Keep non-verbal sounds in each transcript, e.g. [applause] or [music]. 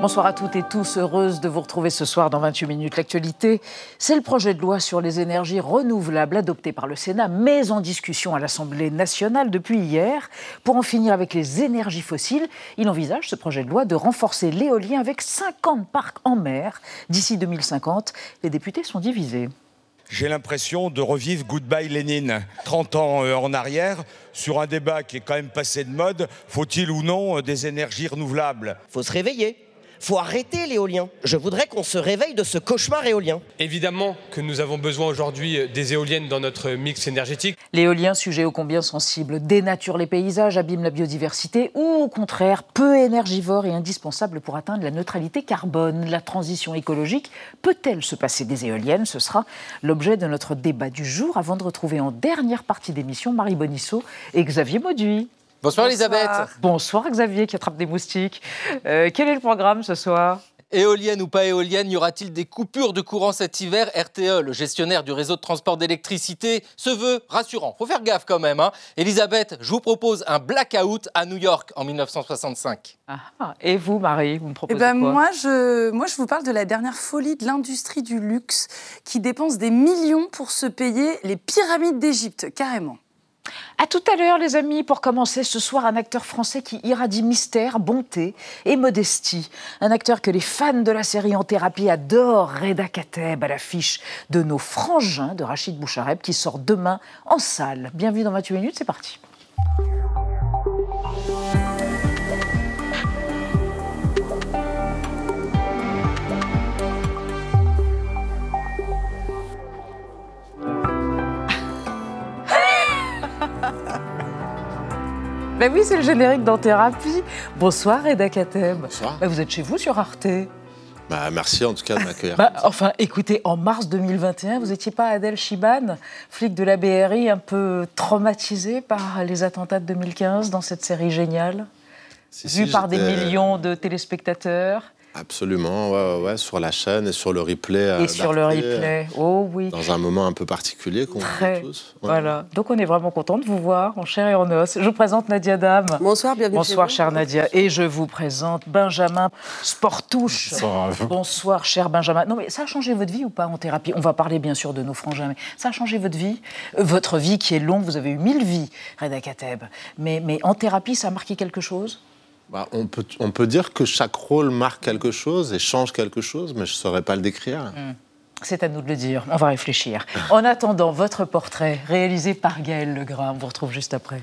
Bonsoir à toutes et tous, heureuse de vous retrouver ce soir dans 28 minutes. L'actualité, c'est le projet de loi sur les énergies renouvelables adopté par le Sénat, mais en discussion à l'Assemblée nationale depuis hier. Pour en finir avec les énergies fossiles, il envisage, ce projet de loi, de renforcer l'éolien avec 50 parcs en mer d'ici 2050. Les députés sont divisés. J'ai l'impression de revivre Goodbye Lénine, 30 ans euh, en arrière, sur un débat qui est quand même passé de mode. Faut-il ou non euh, des énergies renouvelables? Faut se réveiller faut arrêter l'éolien. Je voudrais qu'on se réveille de ce cauchemar éolien. Évidemment que nous avons besoin aujourd'hui des éoliennes dans notre mix énergétique. L'éolien, sujet ô combien sensible, dénature les paysages, abîme la biodiversité ou au contraire peu énergivore et indispensable pour atteindre la neutralité carbone. La transition écologique peut-elle se passer des éoliennes? Ce sera l'objet de notre débat du jour avant de retrouver en dernière partie d'émission Marie Bonisseau et Xavier Mauduit. Bonsoir, Elisabeth. Bonsoir Xavier qui attrape des moustiques. Euh, quel est le programme ce soir? Éolienne ou pas éolienne, y aura-t-il des coupures de courant cet hiver? RTE, le gestionnaire du réseau de transport d'électricité, se veut rassurant. Faut faire gaffe quand même. Hein. Elisabeth, je vous propose un blackout à New York en 1965. Ah, et vous, Marie, vous me proposez eh ben, quoi? moi, je, moi, je vous parle de la dernière folie de l'industrie du luxe qui dépense des millions pour se payer les pyramides d'Égypte, carrément. À tout à l'heure, les amis, pour commencer ce soir, un acteur français qui irradie mystère, bonté et modestie. Un acteur que les fans de la série En thérapie adorent, Reda Kateb, à l'affiche de nos frangins de Rachid Bouchareb, qui sort demain en salle. Bienvenue dans 28 minutes, c'est parti. Ben oui, c'est le générique d'En-Thérapie. Bonsoir, Reda Kateb. Bonsoir. Ben, vous êtes chez vous sur Arte. Bah, merci en tout cas de m'accueillir. Bah, enfin, écoutez, en mars 2021, vous n'étiez pas Adèle Chiban, flic de la BRI, un peu traumatisé par les attentats de 2015 dans cette série géniale, Si, si, vue par des millions de téléspectateurs? Absolument, ouais, ouais, ouais, sur la chaîne et sur le replay. euh, et sur le replay. Oh oui. Dans un moment un peu particulier qu'on Très. vit tous. Ouais. Voilà. Donc on est vraiment content de vous voir en chair et en os. Je vous présente Nadia Dame. Bonsoir, bienvenue Bonsoir, chez vous. chère Nadia. Et je vous présente Benjamin Sportouche. Bonsoir, cher Benjamin. Non, mais ça a changé votre vie ou pas en thérapie? On va parler bien sûr de nos frangins, mais ça a changé votre vie Euh, Votre vie qui est longue, vous avez eu mille vies, Reda Kateb. Mais, mais en thérapie, ça a marqué quelque chose? Bah, on, peut, on peut dire que chaque rôle marque quelque chose et change quelque chose, mais je ne saurais pas le décrire. C'est à nous de le dire. On va réfléchir. [laughs] En attendant, votre portrait, réalisé par Gaël Legrain, on vous retrouve juste après.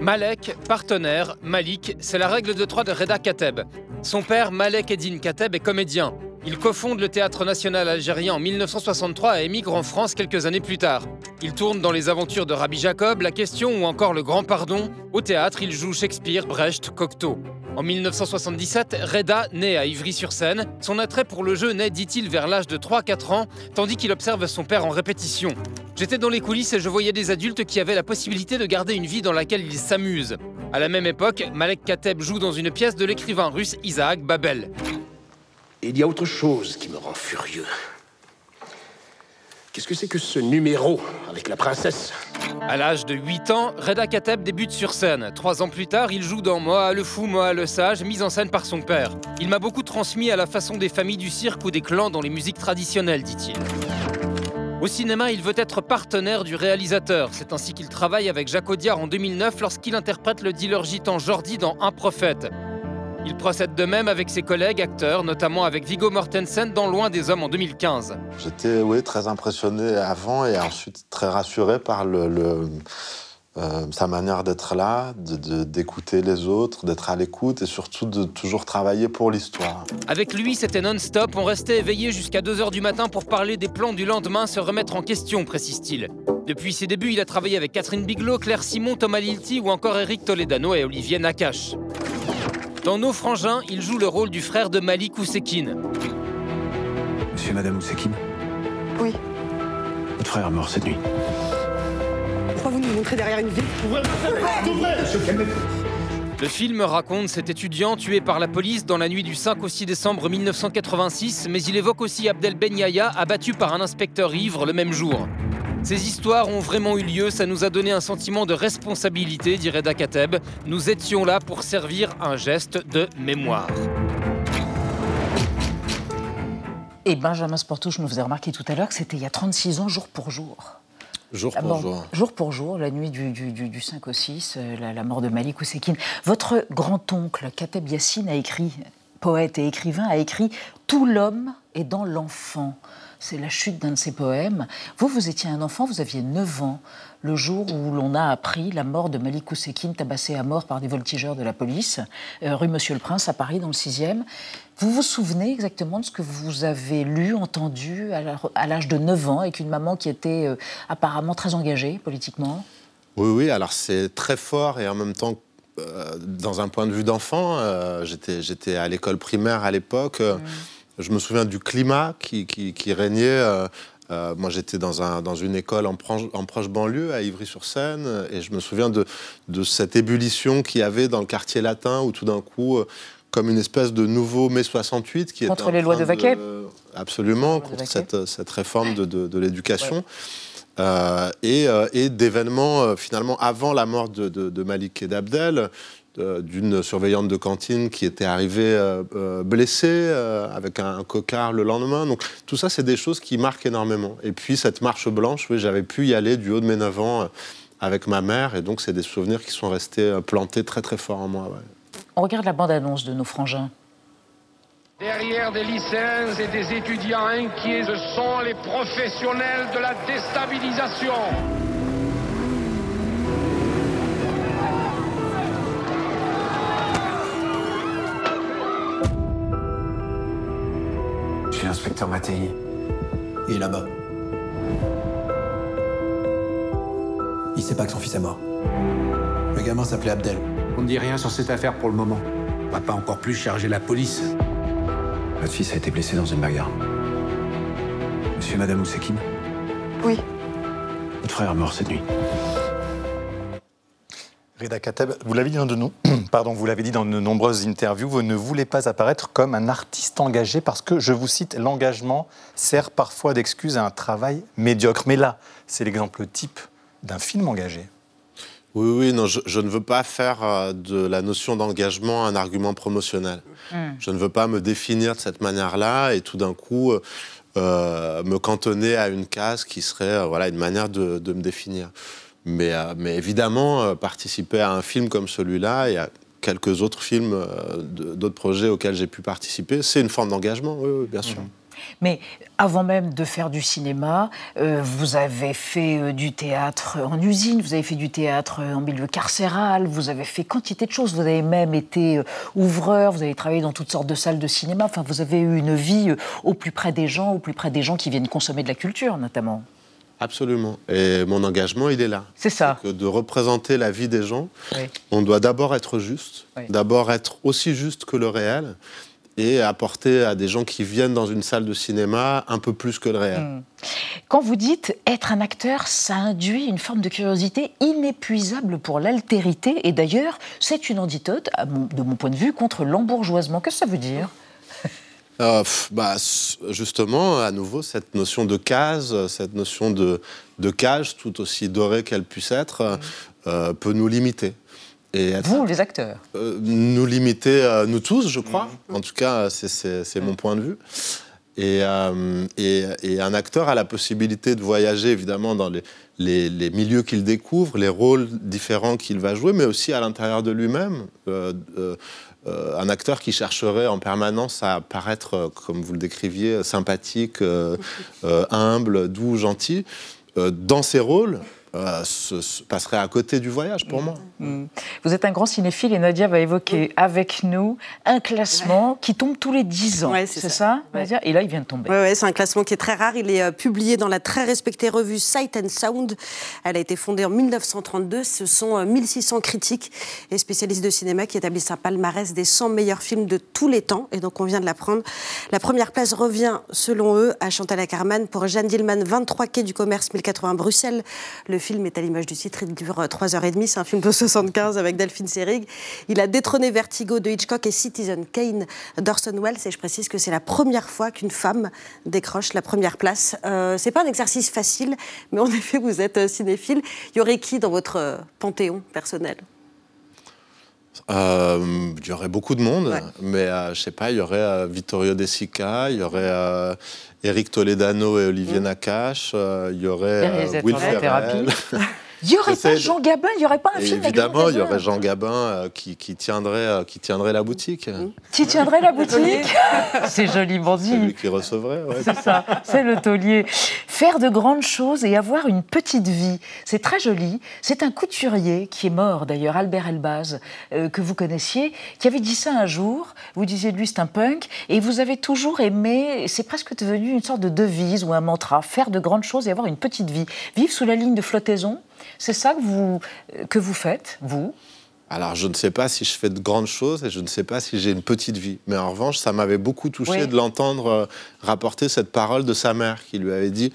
Malek, partenaire, Malik, c'est la règle de trois de Reda Kateb. Son père, Malek Eddin Kateb, est comédien. Il cofonde le Théâtre national algérien en 1963 et émigre en France quelques années plus tard. Il tourne dans les aventures de Rabbi Jacob, La Question ou encore Le Grand Pardon. Au théâtre, il joue Shakespeare, Brecht, Cocteau. En 1977, Reda naît à Ivry-sur-Seine. Son attrait pour le jeu naît, dit-il, vers l'âge de 3-4 ans, tandis qu'il observe son père en répétition. J'étais dans les coulisses et je voyais des adultes qui avaient la possibilité de garder une vie dans laquelle ils s'amusent. À la même époque, Malek Kateb joue dans une pièce de l'écrivain russe Isaac Babel. Il y a autre chose qui me rend furieux. Qu'est-ce que c'est que ce numéro avec la princesse? À l'âge de 8 ans, Reda Kateb débute sur scène. Trois ans plus tard, il joue dans Moa le fou, Moa le sage, mise en scène par son père. Il m'a beaucoup transmis à la façon des familles du cirque ou des clans dans les musiques traditionnelles, dit-il. Au cinéma, il veut être partenaire du réalisateur. C'est ainsi qu'il travaille avec Jacques Audiard en 2009 lorsqu'il interprète le dealer gitan Jordi dans Un prophète. Il procède de même avec ses collègues acteurs, notamment avec Viggo Mortensen dans Loin des Hommes en 2015. J'étais oui, très impressionné avant et ensuite très rassuré par le, le- euh, sa manière d'être là, d'écouter de, les autres, d'être à l'écoute et surtout de toujours travailler pour l'histoire. Avec lui, c'était non-stop. On restait éveillé jusqu'à 2h du matin pour parler des plans du lendemain, se remettre en question, précise-t-il. Depuis ses débuts, il a travaillé avec Catherine Bigelow, Claire Simon, Thomas Lilti ou encore Eric Toledano et Olivier Nakache. Dans Nos Frangins, il joue le rôle du frère de Malik Ousekine. Monsieur et Madame Oussekine Oui. Votre frère est mort cette nuit. Pourquoi vous nous montrez derrière une ville Le film raconte cet étudiant tué par la police dans la nuit du 5 au 6 décembre 1986, mais il évoque aussi Abdel Ben Yahya, abattu par un inspecteur ivre le même jour. Ces histoires ont vraiment eu lieu, ça nous a donné un sentiment de responsabilité, dit Reda Kateb. Nous étions là pour servir un geste de mémoire. Et Benjamin Sportouche nous faisait remarquer tout à l'heure que c'était il y a 36 ans, jour pour jour. Jour La pour mort- jour. jour pour jour, la nuit du, du- du- du 5 au 6, euh, la, la mort de Malik Oussekine. Votre grand-oncle, Kateb Yassine, a écrit, poète et écrivain, a écrit Tout l'homme est dans l'enfant. C'est la chute d'un de ses poèmes. Vous, vous étiez un enfant, vous aviez 9 ans, le jour où l'on a appris la mort de Malik Oussekine, tabassé à mort par des voltigeurs de la police, euh, rue Monsieur le Prince, à Paris, dans le 6e. Vous vous souvenez exactement de ce que vous avez lu, entendu à l'âge de 9 ans, avec une maman qui était euh, apparemment très engagée politiquement? Oui, oui, alors c'est très fort et en même temps, euh, dans un point de vue d'enfant, euh, j'étais, à l'école primaire à l'époque. euh, Je me souviens du climat qui, qui, qui régnait. euh, euh, moi, j'étais dans, un, dans une école en, proche- en proche banlieue, à Ivry-sur-Seine, et je me souviens de, de cette ébullition qu'il y avait dans le quartier latin, où tout d'un coup, euh, comme une espèce de nouveau mai 68, qui Contre les lois de Vaquet Absolument, contre Vaquet. cette, cette réforme de, de- de l'éducation. Euh, et, et d'événements finalement avant la mort de, Malik et d'Abdel, d'une surveillante de cantine qui était arrivée euh, euh, blessée euh, avec un, cocard le lendemain. Donc tout ça, c'est des choses qui marquent énormément. Et puis cette marche blanche, oui, j'avais pu y aller du haut de mes 9 ans euh, avec ma mère, et donc c'est des souvenirs qui sont restés euh, plantés très très fort en moi. ouais. On regarde la bande-annonce de nos frangins. Derrière des lycéens et des étudiants inquiets, ce sont les professionnels de la déstabilisation. L'inspecteur Mattei. Il est là-bas. Il sait pas que son fils est mort. Le gamin s'appelait Abdel. On ne dit rien sur cette affaire pour le moment. On va pas encore plus charger la police. Votre fils a été blessé dans une bagarre. Monsieur et Madame Oussekine Oui. Votre frère est mort cette nuit. Reda Kateb, vous l'avez dit dans de no- [clears throat] Pardon, vous l'avez dit dans de nombreuses interviews, vous ne voulez pas apparaître comme un artiste engagé parce que, je vous cite, l'engagement sert parfois d'excuse à un travail médiocre. Mais là, c'est l'exemple type d'un film engagé. Oui, oui, non, je, je ne veux pas faire euh, de la notion d'engagement un argument promotionnel. Je ne veux pas me définir de cette manière-là et tout d'un coup euh, euh, me cantonner à une case qui serait euh, voilà, une manière de, de me définir. Mais, euh, mais évidemment, euh, participer à un film comme celui-là et à quelques autres films, euh, d'autres projets auxquels j'ai pu participer, c'est une forme d'engagement, oui, bien sûr. Mais avant même de faire du cinéma, vous avez fait du théâtre en usine, vous avez fait du théâtre en milieu carcéral, vous avez fait quantité de choses. Vous avez même été ouvreur, vous avez travaillé dans toutes sortes de salles de cinéma. Enfin, vous avez eu une vie au plus près des gens, au plus près des gens qui viennent consommer de la culture, notamment. Absolument. Et mon engagement, il est là. C'est ça. que de représenter la vie des gens, Oui. on doit d'abord être juste, Oui. d'abord être aussi juste que le réel, et apporter à des gens qui viennent dans une salle de cinéma un peu plus que le réel. Mm. Quand vous dites être un acteur, ça induit une forme de curiosité inépuisable pour l'altérité. Et d'ailleurs, c'est une antidote, de mon point de vue, contre l'embourgeoisement. Qu'est-ce que ça veut dire? Euh, bah, justement, à nouveau, cette notion de case, cette notion de, de cage, tout aussi dorée qu'elle puisse être, euh, peut nous limiter. Et être- Vous, les acteurs. euh, nous limiter, nous tous, je crois. En tout cas, c'est- mon point de vue. Et, et- et un acteur a la possibilité de voyager, évidemment, dans les, les- les milieux qu'il découvre, les rôles différents qu'il va jouer, mais aussi à l'intérieur de lui-même. Euh, un acteur qui chercherait en permanence à paraître, euh, comme vous le décriviez, sympathique, euh, [laughs] euh, humble, doux, gentil, dans ses rôles, euh, se- se passerait à côté du voyage, pour moi. Mm. Vous êtes un grand cinéphile et Nadia va évoquer avec nous un classement qui tombe tous les 10 ans. Ouais, c'est c'est ça. ça, Nadia? Et là, il vient de tomber. Ouais, ouais, c'est un classement qui est très rare. Il est euh, publié dans la très respectée revue Sight and Sound. Elle a été fondée en 1932. Ce sont euh, 1600 critiques et spécialistes de cinéma qui établissent un palmarès des 100 meilleurs films de tous les temps. Et donc, on vient de l'apprendre. La première place revient, selon eux, à Chantal Ackerman pour Jeanne Dillman, 23 quai du commerce, 1080 Bruxelles. Le film est à l'image du titre, il dure 3h30, c'est un film de 75 avec Delphine Seyrig. Il a détrôné Vertigo de Hitchcock et Citizen Kane d'Orson Welles et je précise que c'est la première fois qu'une femme décroche la première place. Euh, c'est pas un exercice facile, mais en [laughs] effet, vous êtes cinéphile. Il y aurait qui dans votre panthéon personnel? Euh, il y aurait beaucoup de monde, mais euh, je sais pas, il y aurait euh, Vittorio De Sica, il y aurait Eric Toledano et Olivier mm. Nakache, il y aurait Will Ferrell. [laughs] Il n'y aurait pas Jean Gabin, il n'y aurait pas un film Évidemment, il y aurait Jean Gabin euh, qui, tiendrait, euh, qui tiendrait la boutique. Qui tiendrait la boutique [laughs] C'est joliment dit. C'est lui qui recevrait. C'est ça, c'est le taulier. Faire de grandes choses et avoir une petite vie, c'est très joli. C'est un couturier qui est mort d'ailleurs, Albert Elbaz, euh, que vous connaissiez, qui avait dit ça un jour. Vous disiez de lui c'est un punk et vous avez toujours aimé, c'est presque devenu une sorte de devise ou un mantra, faire de grandes choses et avoir une petite vie. Vivre sous la ligne de flottaison, c'est ça que vous, que vous faites, vous? Alors, je ne sais pas si je fais de grandes choses et je ne sais pas si j'ai une petite vie. Mais en revanche, ça m'avait beaucoup touché de l'entendre euh, rapporter cette parole de sa mère qui lui avait dit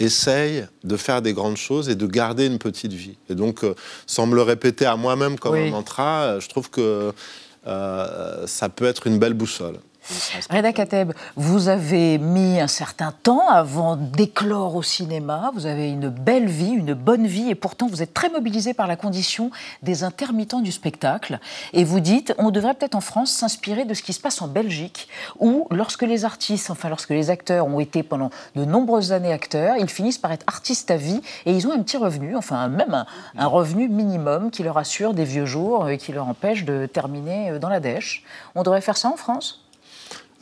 essaye de faire des grandes choses et de garder une petite vie. Et donc, euh, sans me le répéter à moi-même comme un mantra, euh, je trouve que ça peut être une belle boussole. Reda Kateb, vous avez mis un certain temps avant d'éclore au cinéma. Vous avez une belle vie, une bonne vie, et pourtant vous êtes très mobilisé par la condition des intermittents du spectacle. Et vous dites, on devrait peut-être en France s'inspirer de ce qui se passe en Belgique, où lorsque les artistes, enfin lorsque les acteurs ont été pendant de nombreuses années acteurs, ils finissent par être artistes à vie et ils ont un petit revenu, enfin même un, un revenu minimum qui leur assure des vieux jours et qui leur empêche de terminer dans la dèche. On devrait faire ça en France?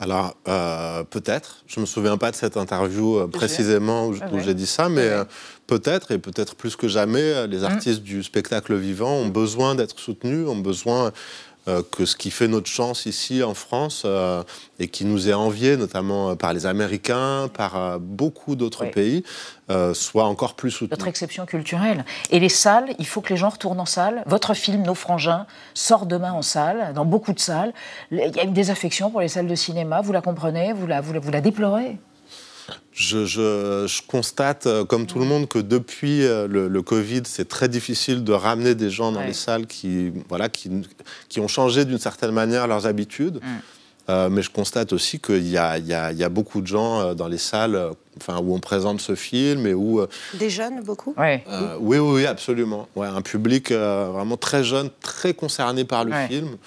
Alors, euh, peut-être. Je ne me souviens pas de cette interview euh, précisément où, j'ai dit ça, mais euh, peut-être, et peut-être plus que jamais, les mmh. artistes du spectacle vivant ont besoin d'être soutenus, ont besoin que ce qui fait notre chance ici en France euh, et qui nous est envié notamment euh, par les Américains, par beaucoup d'autres pays, soit encore plus soutenu. Notre exception culturelle. Et les salles, il faut que les gens retournent en salle. Votre film Nos Frangins sort demain en salle, dans beaucoup de salles. Il y a une désaffection pour les salles de cinéma, vous la comprenez, vous la, vous la déplorez? Je, constate, euh, comme tout le monde, que depuis euh, le, Covid, c'est très difficile de ramener des gens dans les salles qui, voilà, qui, qui ont changé d'une certaine manière leurs habitudes. Mm. Euh, mais je constate aussi qu'il y, y, y a, beaucoup de gens dans les salles enfin, où on présente ce film et où... Des jeunes, beaucoup? Oui, oui, oui, absolument. Ouais, un public vraiment très jeune, très concerné par le film.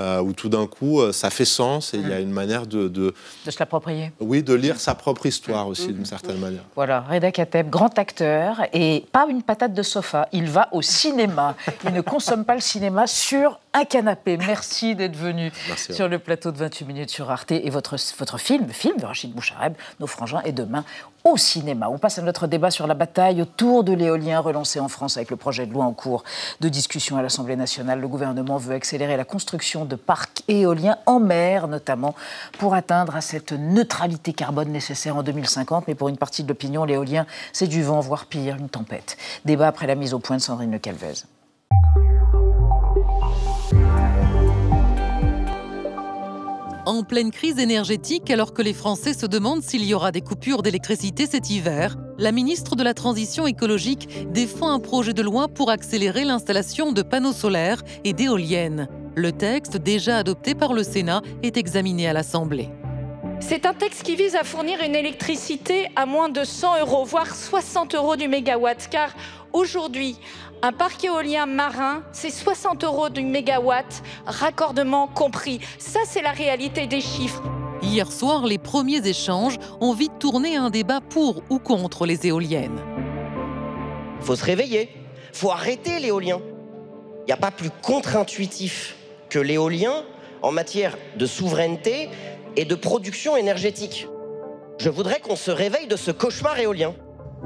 Euh, où tout d'un coup, euh, ça fait sens et il y a mm. une manière de... De, se l'approprier. Oui, de lire sa propre histoire aussi, d'une certaine manière. Voilà, Reda Kateb, grand acteur, et pas une patate de sofa, il va au cinéma. Il ne consomme pas le cinéma sur un canapé. Merci d'être venu sur le plateau de 28 minutes sur Arte. Et votre, votre film, le film de Rachid Bouchareb, Nos Frangins, est demain au cinéma. On passe à notre débat sur la bataille autour de l'éolien relancé en France avec le projet de loi en cours de discussion à l'Assemblée nationale. Le gouvernement veut accélérer la construction de parcs éoliens en mer, notamment pour atteindre à cette neutralité carbone nécessaire en 2050. Mais pour une partie de l'opinion, l'éolien, c'est du vent, voire pire, une tempête. Débat après la mise au point de Sandrine Le Calvez. En pleine crise énergétique, alors que les Français se demandent s'il y aura des coupures d'électricité cet hiver, la ministre de la Transition écologique défend un projet de loi pour accélérer l'installation de panneaux solaires et d'éoliennes. Le texte, déjà adopté par le Sénat, est examiné à l'Assemblée. C'est un texte qui vise à fournir une électricité à moins de 100 euros, voire 60 euros du mégawatt, car aujourd'hui, un parc éolien marin, c'est 60 euros du mégawatt, raccordement compris. Ça, c'est la réalité des chiffres. Hier soir, les premiers échanges ont vite tourné un débat pour ou contre les éoliennes. Faut se réveiller, faut arrêter l'éolien. Il n'y a pas plus contre-intuitif que l'éolien en matière de souveraineté et de production énergétique. Je voudrais qu'on se réveille de ce cauchemar éolien.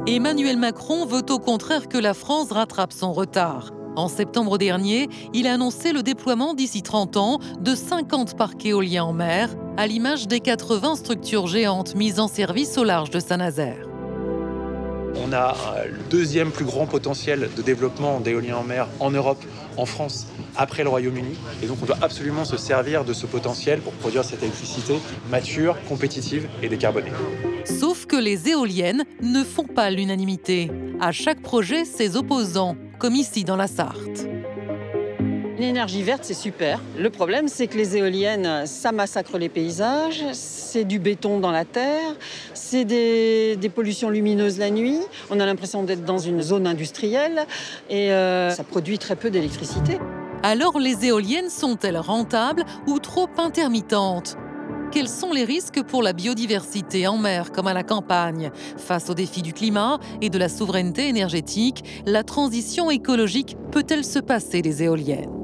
Emmanuel Macron veut au contraire que la France rattrape son retard. En septembre dernier, il a annoncé le déploiement d'ici 30 ans de 50 parcs éoliens en mer, à l'image des 80 structures géantes mises en service au large de Saint-Nazaire. On a euh, le deuxième plus grand potentiel de développement d'éolien en mer en Europe, en France, après le Royaume-Uni. Et donc on doit absolument se servir de ce potentiel pour produire cette électricité mature, compétitive et décarbonée. Sauf que les éoliennes ne font pas l'unanimité. À chaque projet, ses opposants, comme ici dans la Sarthe. L'énergie verte, c'est super. Le problème, c'est que les éoliennes, ça massacre les paysages, c'est du béton dans la terre, c'est des, pollutions lumineuses la nuit. On a l'impression d'être dans une zone industrielle et euh, ça produit très peu d'électricité. Alors les éoliennes sont-elles rentables ou trop intermittentes? Quels sont les risques pour la biodiversité en mer comme à la campagne? Face aux défis du climat et de la souveraineté énergétique, la transition écologique peut-elle se passer des éoliennes?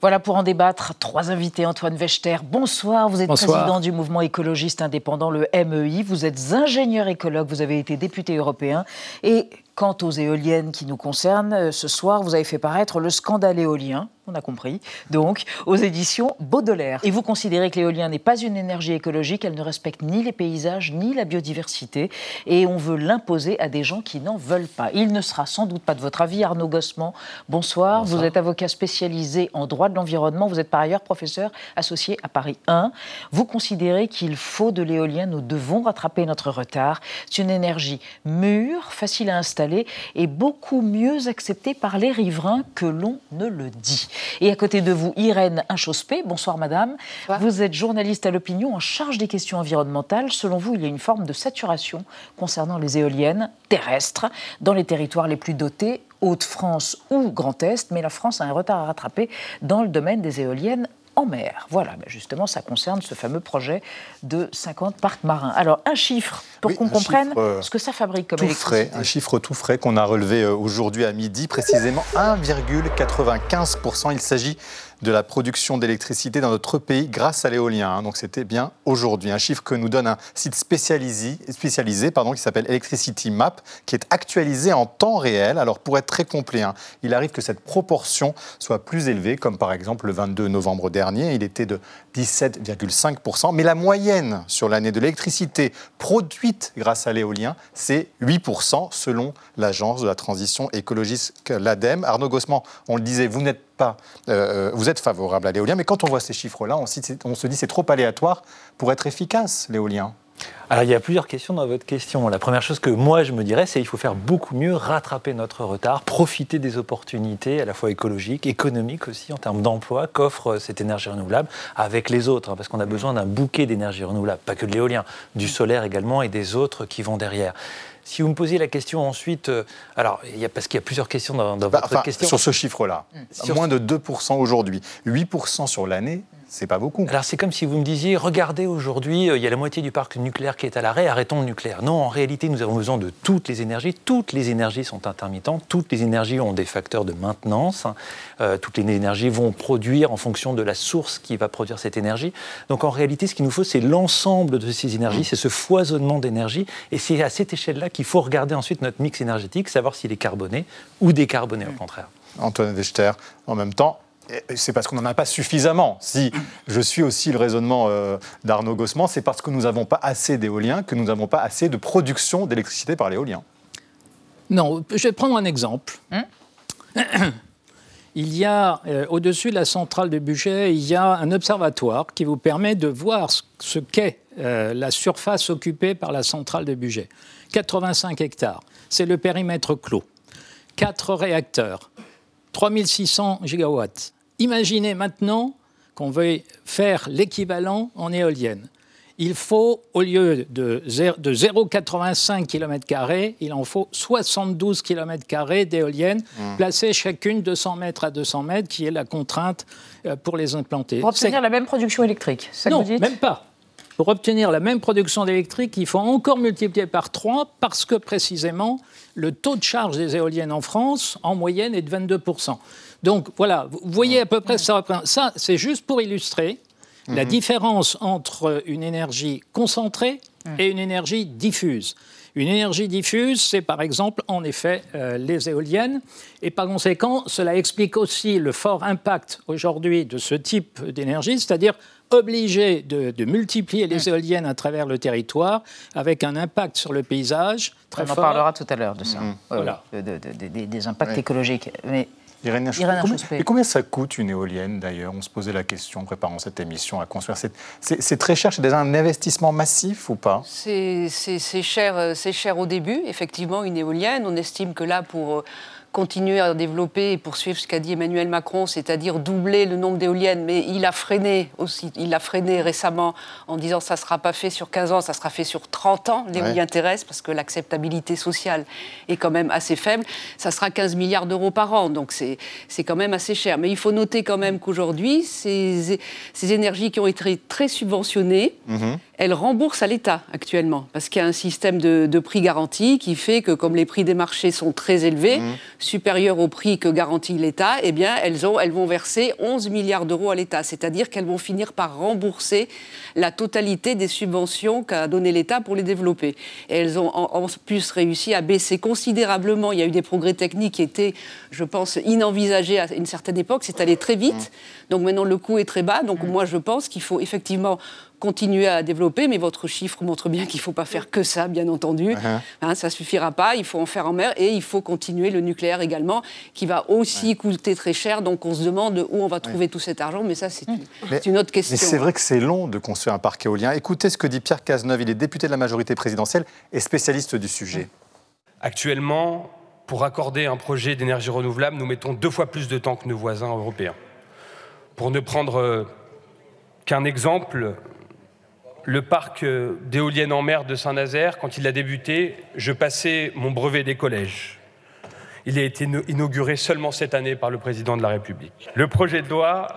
Voilà pour en débattre. Trois invités. Antoine Vechter, bonsoir. Vous êtes président du mouvement écologiste indépendant, le MEI. Vous êtes ingénieur écologue. Vous avez été député européen. Et quant aux éoliennes qui nous concernent, euh, ce soir, vous avez fait paraître le scandale éolien on a compris, donc aux éditions Baudelaire. Et vous considérez que l'éolien n'est pas une énergie écologique, elle ne respecte ni les paysages ni la biodiversité, et on veut l'imposer à des gens qui n'en veulent pas. Il ne sera sans doute pas de votre avis, Arnaud Gossement. Bonsoir. vous êtes avocat spécialisé en droit de l'environnement, vous êtes par ailleurs professeur associé à Paris 1. Vous considérez qu'il faut de l'éolien, nous devons rattraper notre retard. C'est une énergie mûre, facile à installer et beaucoup mieux acceptée par les riverains que l'on ne le dit. Et à côté de vous, Irène Inchospé. Bonsoir, madame. Vous êtes journaliste à l'opinion en charge des questions environnementales. Selon vous, il y a une forme de saturation concernant les éoliennes terrestres dans les territoires les plus dotés Haute-France ou Grand Est, mais la France a un retard à rattraper dans le domaine des éoliennes en mer. Voilà, ben justement, ça concerne ce fameux projet de 50 parcs marins. Alors, un chiffre pour qu'on comprenne euh, ce que ça fabrique comme tout électricité. Frais, un chiffre tout frais qu'on a relevé euh, aujourd'hui à midi, précisément 1,95%. Il s'agit de la production d'électricité dans notre pays grâce à l'éolien. Hein. Donc c'était bien aujourd'hui. Un chiffre que nous donne un site spécialisé, spécialisé pardon, qui s'appelle Electricity Map, qui est actualisé en temps réel. Alors pour être très complet, hein, il arrive que cette proportion soit plus élevée, comme par exemple le 22 novembre dernier, il était de 17,5%. Mais la moyenne sur l'année de l'électricité produite grâce à l'éolien, c'est 8% selon l'agence de la transition écologiste, l'ADEME. Arnaud Gossement, on le disait, vous n'êtes pas, euh, vous êtes favorable à l'éolien, mais quand on voit ces chiffres-là, on, on se dit c'est trop aléatoire pour être efficace, l'éolien. Alors il y a plusieurs questions dans votre question. La première chose que moi je me dirais, c'est qu'il faut faire beaucoup mieux, rattraper notre retard, profiter des opportunités à la fois écologiques, économiques aussi en termes d'emploi qu'offre cette énergie renouvelable avec les autres, hein, parce qu'on a besoin d'un bouquet d'énergie renouvelable, pas que de l'éolien, du solaire également et des autres qui vont derrière. Si vous me posez la question ensuite, euh, alors, il y a, parce qu'il y a plusieurs questions dans, dans bah, votre question. Sur ce chiffre-là, mmh. moins de 2% aujourd'hui, 8% sur l'année, c'est pas beaucoup. Alors c'est comme si vous me disiez, regardez aujourd'hui, euh, il y a la moitié du parc nucléaire qui est à l'arrêt, arrêtons le nucléaire. Non, en réalité, nous avons besoin de toutes les énergies. Toutes les énergies sont intermittentes, toutes les énergies ont des facteurs de maintenance, euh, toutes les énergies vont produire en fonction de la source qui va produire cette énergie. Donc en réalité, ce qu'il nous faut, c'est l'ensemble de ces énergies, c'est ce foisonnement d'énergie, et c'est à cette échelle-là qu'il faut regarder ensuite notre mix énergétique, savoir s'il est carboné ou décarboné au contraire. Antoine Wechter, en même temps, c'est parce qu'on n'en a pas suffisamment. Si je suis aussi le raisonnement euh, d'Arnaud Gossement, c'est parce que nous n'avons pas assez d'éoliens, que nous n'avons pas assez de production d'électricité par l'éolien. Non, je vais prendre un exemple. Hein? [clears throat] Il y a, euh, au-dessus de la centrale de budget, il y a un observatoire qui vous permet de voir ce qu'est euh, la surface occupée par la centrale de budget. 85 hectares, c'est le périmètre clos. Quatre réacteurs, 3600 gigawatts. Imaginez maintenant qu'on veuille faire l'équivalent en éolienne. Il faut, au lieu de 0,85 km, il en faut 72 km d'éoliennes, mmh. placées chacune 200 mètres à 200 mètres, qui est la contrainte euh, pour les implanter. Pour obtenir la même production électrique, ça Non, même pas. Pour obtenir la même production d'électrique, il faut encore multiplier par 3 parce que précisément, le taux de charge des éoliennes en France, en moyenne, est de 22 donc voilà, vous voyez à peu près ça. Ça, c'est juste pour illustrer la mhm. différence entre une énergie concentrée et une énergie diffuse. Une énergie diffuse, c'est par exemple en effet euh, les éoliennes, et par conséquent, cela explique aussi le fort impact aujourd'hui de ce type d'énergie, c'est-à-dire obligés de, de multiplier les éoliennes à travers le territoire, avec un impact sur le paysage très On en parlera tout à l'heure de ça. Mhm. Ouais, Voilà. ouais, de- de- de- des- des impacts Ouais. écologiques. Mais Irène Achospé, Irène combien, Achospé. et combien ça coûte une éolienne d'ailleurs? On se posait la question en préparant cette émission à construire. C'est- C'est c'est très cher, c'est déjà un investissement massif ou pas? C'est c'est- c'est cher, euh, c'est cher au début, effectivement, une éolienne. On estime que là, pour euh, continuer à développer et poursuivre ce qu'a dit Emmanuel Macron, c'est-à-dire doubler le nombre d'éoliennes, mais il a freiné aussi, il a freiné récemment en disant ça ne sera pas fait sur 15 ans, ça sera fait sur 30 ans, l'éolien Ouais. terrestre, parce que l'acceptabilité sociale est quand même assez faible. Ça sera 15 milliards d'euros par an, donc c'est quand même assez cher. Mais il faut noter quand même qu'aujourd'hui, ces, ces énergies qui ont été très subventionnées, elles remboursent à l'État actuellement, parce qu'il y a un système de, de prix garanti qui fait que comme les prix des marchés sont très élevés, supérieurs au prix que garantit l'État, eh bien elles, ont, elles vont verser 11 milliards d'euros à l'État, c'est-à-dire qu'elles vont finir par rembourser la totalité des subventions qu'a donné l'État pour les développer. Et elles ont en, en plus réussi à baisser considérablement. Il y a eu des progrès techniques qui étaient, je pense, inenvisagés à une certaine époque. C'est allé très vite. Donc maintenant le coût est très bas. Donc moi je pense qu'il faut effectivement continuer à développer, mais votre chiffre montre bien qu'il ne faut pas faire que ça, bien entendu. Hein, ça ne suffira pas, il faut en faire en mer et il faut continuer le nucléaire également, qui va aussi coûter très cher. Donc on se demande où on va trouver tout cet argent, mais ça c'est une, c'est une autre question. Mais c'est vrai que c'est long de construire un parc éolien. Écoutez ce que dit Pierre Cazeneuve, il est député de la majorité présidentielle et spécialiste du sujet. Actuellement, pour accorder un projet d'énergie renouvelable, nous mettons deux fois plus de temps que nos voisins européens. Pour ne prendre euh, qu'un exemple, le parc euh, d'éoliennes en mer de Saint-Nazaire, quand il a débuté, je passais mon brevet des collèges. Il a été inauguré seulement cette année par le président de la République. Le projet de loi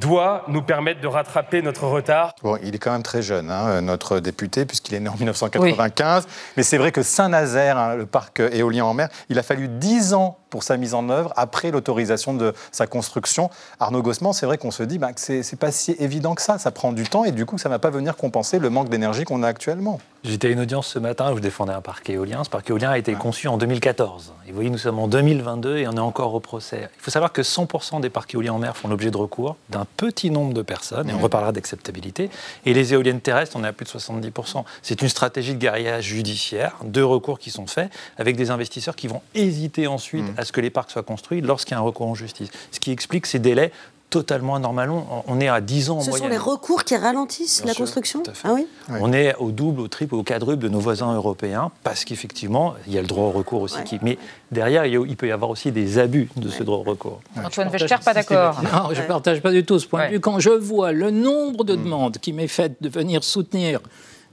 doit nous permettre de rattraper notre retard Bon, il est quand même très jeune, hein, notre député, puisqu'il est né en 1995. Mais c'est vrai que Saint-Nazaire, hein, le parc éolien en mer, il a fallu 10 ans pour sa mise en œuvre, après l'autorisation de sa construction. Arnaud Gossement, c'est vrai qu'on se dit bah, que c'est c'est pas si évident que ça. Ça prend du temps et du coup, ça ne va pas venir compenser le manque d'énergie qu'on a actuellement. J'étais à une audience ce matin où je défendais un parc éolien. Ce parc éolien a été conçu en 2014. Et vous voyez, nous sommes en 2022 et on est encore au procès. Il faut savoir que 100% des parcs éoliens en mer font l'objet de recours d'un petit nombre de personnes, et on reparlera d'acceptabilité. Et les éoliennes terrestres, on est à plus de 70%. C'est une stratégie de guérillage judiciaire, deux recours qui sont faits, avec des investisseurs qui vont hésiter ensuite à ce que les parcs soient construits lorsqu'il y a un recours en justice. Ce qui explique ces délais totalement anormals. On- est à 10 ans en Ce sont moyenne. les recours qui ralentissent Bien la sûr, construction tout à fait. Ah oui On est au double, au triple, au quadruple de nos voisins européens parce qu'effectivement, il y a le droit au recours aussi. qui- mais derrière, il, peut y avoir aussi des abus de ce droit au recours. Antoine Wechter, pas d'accord. Non, je ne partage pas du tout ce point de vue. Quand je vois le nombre de demandes qui m'est fait de venir soutenir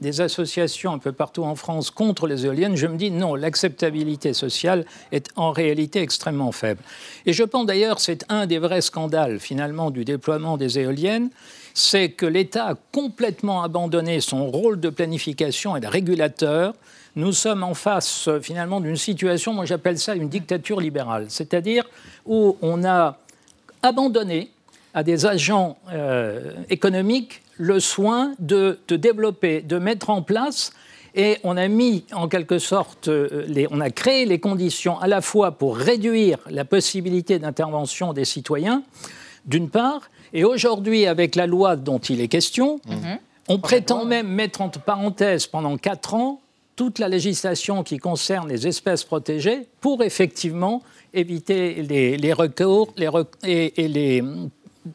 des associations un peu partout en France contre les éoliennes, je me dis non, l'acceptabilité sociale est en réalité extrêmement faible. Et je pense d'ailleurs, c'est un des vrais scandales finalement du déploiement des éoliennes, c'est que l'État a complètement abandonné son rôle de planification et de régulateur. Nous sommes en face euh, finalement d'une situation, moi j'appelle ça une dictature libérale, c'est-à-dire où on a abandonné à des agents euh, économiques le soin de, de développer, de mettre en place, et on a mis en quelque sorte, euh, les- on a créé les conditions à la fois pour réduire la possibilité d'intervention des citoyens, d'une part, et aujourd'hui avec la loi dont il est question, on prétend même mettre entre parenthèses pendant quatre ans toute la législation qui concerne les espèces protégées pour effectivement éviter les, les recours les rec- et, et les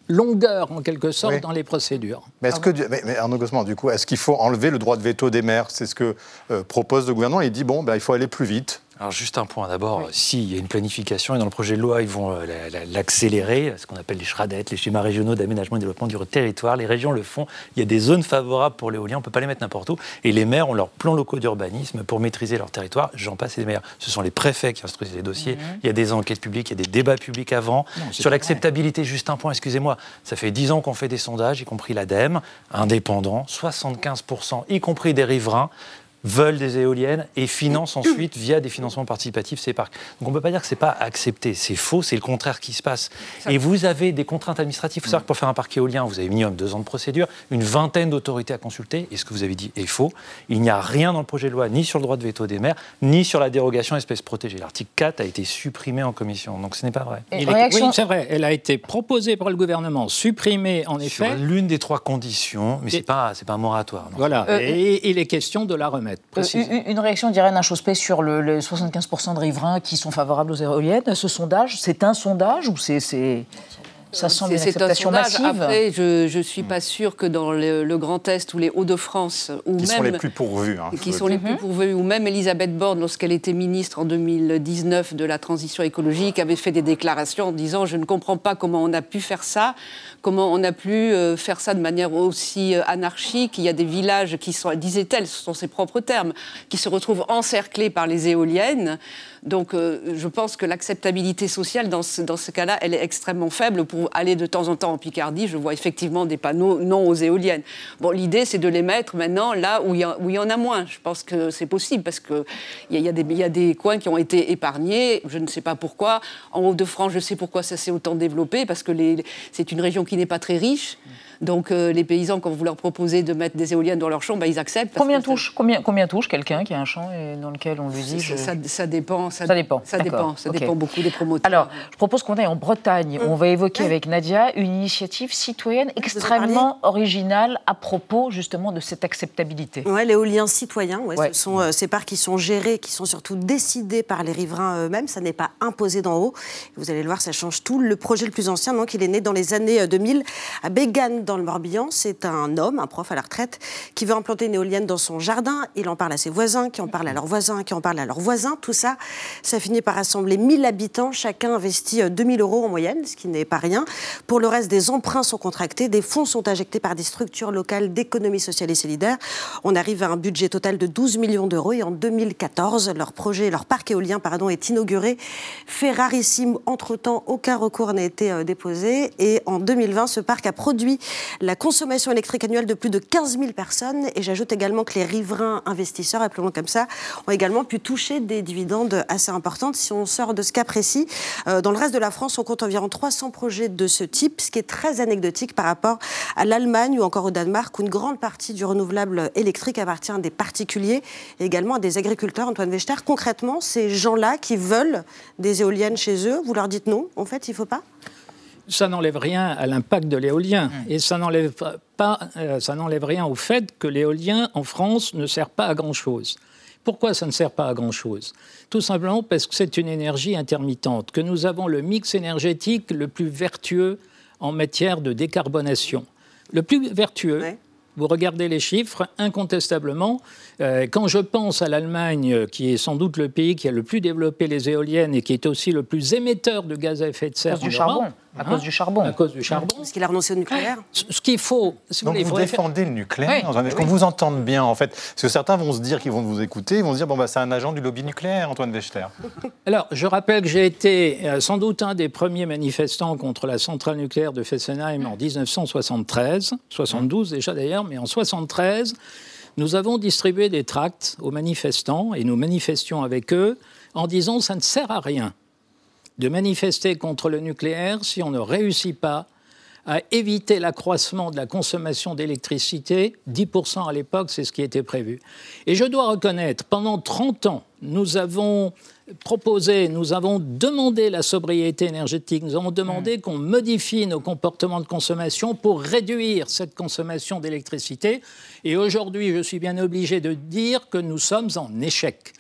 longueurs en quelque sorte Oui. dans les procédures. Mais, est-ce que, mais, mais Arnaud Gossement, du coup, est-ce qu'il faut enlever le droit de veto des maires? C'est ce que euh, propose le gouvernement. Il dit bon, ben, il faut aller plus vite. Alors juste un point. D'abord, s'il y a une planification et dans le projet de loi ils vont euh, la- la- l'accélérer, ce qu'on appelle les schradettes, les schémas régionaux d'aménagement et développement du territoire, les régions le font, il y a des zones favorables pour l'éolien, on ne peut pas les mettre n'importe où, et les maires ont leurs plans locaux d'urbanisme pour maîtriser leur territoire, j'en passe et des maires. Ce sont les préfets qui instruisent les dossiers, il y a des enquêtes publiques, il y a des débats publics avant. Non, Sur l'acceptabilité, juste un point, excusez-moi, ça fait 10 ans qu'on fait des sondages, y compris l'ADEME, indépendants, 75%, y compris des riverains, veulent des éoliennes et financent [coughs] ensuite via des financements participatifs ces parcs. Donc on ne peut pas dire que ce n'est pas accepté, c'est faux, c'est le contraire qui se passe. Et vous avez des contraintes administratives. Il faut savoir que pour faire un parc éolien, vous avez minimum deux ans de procédure, une vingtaine d'autorités à consulter, et ce que vous avez dit est faux. Il n'y a rien dans le projet de loi, ni sur le droit de veto des maires, ni sur la dérogation espèces protégées. L'article 4 a été supprimé en commission, donc ce n'est pas vrai. Oui, c'est vrai, elle a été proposée par le gouvernement, supprimée en effet. L'une des trois conditions, mais ce n'est pas, pas un moratoire. Voilà, euh, et il est question de la remettre. Euh, une réaction d'Irène Inchospé sur le, les 75% de riverains qui sont favorables aux éoliennes. Ce sondage, c'est un sondage ou c'est ça semble une acceptation massive. Après, je ne suis pas sûre que dans le, Grand Est ou les Hauts-de-France, ou qui même sont les plus pourvus, hein, qui sont les plus pourvus, ou même Elisabeth Borne, lorsqu'elle était ministre en 2019 de la transition écologique, avait fait des déclarations en disant je ne comprends pas comment on a pu faire ça, comment on a pu euh, faire ça de manière aussi euh, anarchique. Il y a des villages qui sont, disait-elle, ce sont ses propres termes, qui se retrouvent encerclés par les éoliennes. Donc euh, je pense que l'acceptabilité sociale dans ce, dans ce cas-là, elle est extrêmement faible. Pour aller de temps en temps en Picardie, je vois effectivement des panneaux non aux éoliennes. Bon, l'idée, c'est de les mettre maintenant là où il y, en a moins. Je pense que c'est possible parce qu'il y, a, y, y a des coins qui ont été épargnés. Je ne sais pas pourquoi. En Haut-de-France, je sais pourquoi ça s'est autant développé parce que c'est une région qui n'est pas très riche. Donc euh, les paysans, quand vous leur proposez de mettre des éoliennes dans leur champ, bah, ils acceptent. Combien touche, combien, combien touche quelqu'un qui a un champ et dans lequel on lui dit ça, ça, dépend. Ça, dépend. Ça dépend. Ça dépend beaucoup des promoteurs. Alors, je propose qu'on aille en Bretagne. Hum. On va évoquer avec Nadia une initiative citoyenne extrêmement originale à propos justement de cette acceptabilité. Oui, l'éolien citoyen. Ouais, Ce sont euh, ces parcs qui sont gérés, qui sont surtout décidés par les riverains eux-mêmes. Ça n'est pas imposé d'en haut. Vous allez le voir, ça change tout. Le projet le plus ancien, donc, il est né dans les années 2000 euh, à Bégane, dans le Morbihan. C'est un homme, un prof à la retraite, qui veut implanter une éolienne dans son jardin. Il en parle à ses voisins, qui en parlent à leurs voisins, qui en parlent à leurs voisins. Tout ça, ça finit par rassembler 1000 habitants. Chacun investit 2000 euh, euros en moyenne, ce qui n'est pas rien. Pour le reste, des emprunts sont contractés, des fonds sont injectés par des structures locales d'économie sociale et solidaire. On arrive à un budget total de 12 millions d'euros et en 2014, leur projet, leur parc éolien pardon, est inauguré. Fait rarissime, entre-temps, aucun recours n'a été euh, déposé et en 2020, ce parc a produit la consommation électrique annuelle de plus de 15 000 personnes. Et j'ajoute également que les riverains investisseurs, appelons-le comme ça, ont également pu toucher des dividendes assez importantes. Si on sort de ce cas précis, euh, dans le reste de la France, on compte environ 300 projets de ce type, ce qui est très anecdotique par rapport à l'Allemagne ou encore au Danemark, où une grande partie du renouvelable électrique appartient à des particuliers et également à des agriculteurs. Antoine concrètement, ces gens-là qui veulent des éoliennes chez eux, vous leur dites non, en fait, il ne faut pas? Ça n'enlève rien à l'impact de l'éolien. Mmh. Et ça n'enlève, pas, euh, ça n'enlève rien au fait que l'éolien en France ne sert pas à grand-chose. Pourquoi ça ne sert pas à grand-chose? Tout simplement parce que c'est une énergie intermittente, que nous avons le mix énergétique le plus vertueux en matière de décarbonation. Le plus vertueux, vous regardez les chiffres, incontestablement, euh, quand je pense à l'Allemagne, qui est sans doute le pays qui a le plus développé les éoliennes et qui est aussi le plus émetteur de gaz à effet de serre, du charbon. À cause du charbon. À cause du charbon. Parce qu'il a renoncé au nucléaire. Ce qu'il faut. Si Donc vous, défendez le nucléaire oui. Qu'on vous entende bien, en fait? Parce que certains vont se dire qu'ils vont vous écouter, ils vont se dire bon, bah, c'est un agent du lobby nucléaire, Antoine Wechter. [laughs] Alors, je rappelle que j'ai été euh, sans doute un des premiers manifestants contre la centrale nucléaire de Fessenheim en 1973, 72 déjà d'ailleurs, mais en 73, nous avons distribué des tracts aux manifestants et nous manifestions avec eux en disant ça ne sert à rien de manifester contre le nucléaire si on ne réussit pas à éviter l'accroissement de la consommation d'électricité. 10% à l'époque, c'est ce qui était prévu. Et je dois reconnaître, pendant 30 ans, nous avons proposé, nous avons demandé la sobriété énergétique, nous avons demandé mmh. qu'on modifie nos comportements de consommation pour réduire cette consommation d'électricité. Et aujourd'hui, je suis bien obligé de dire que nous sommes en échec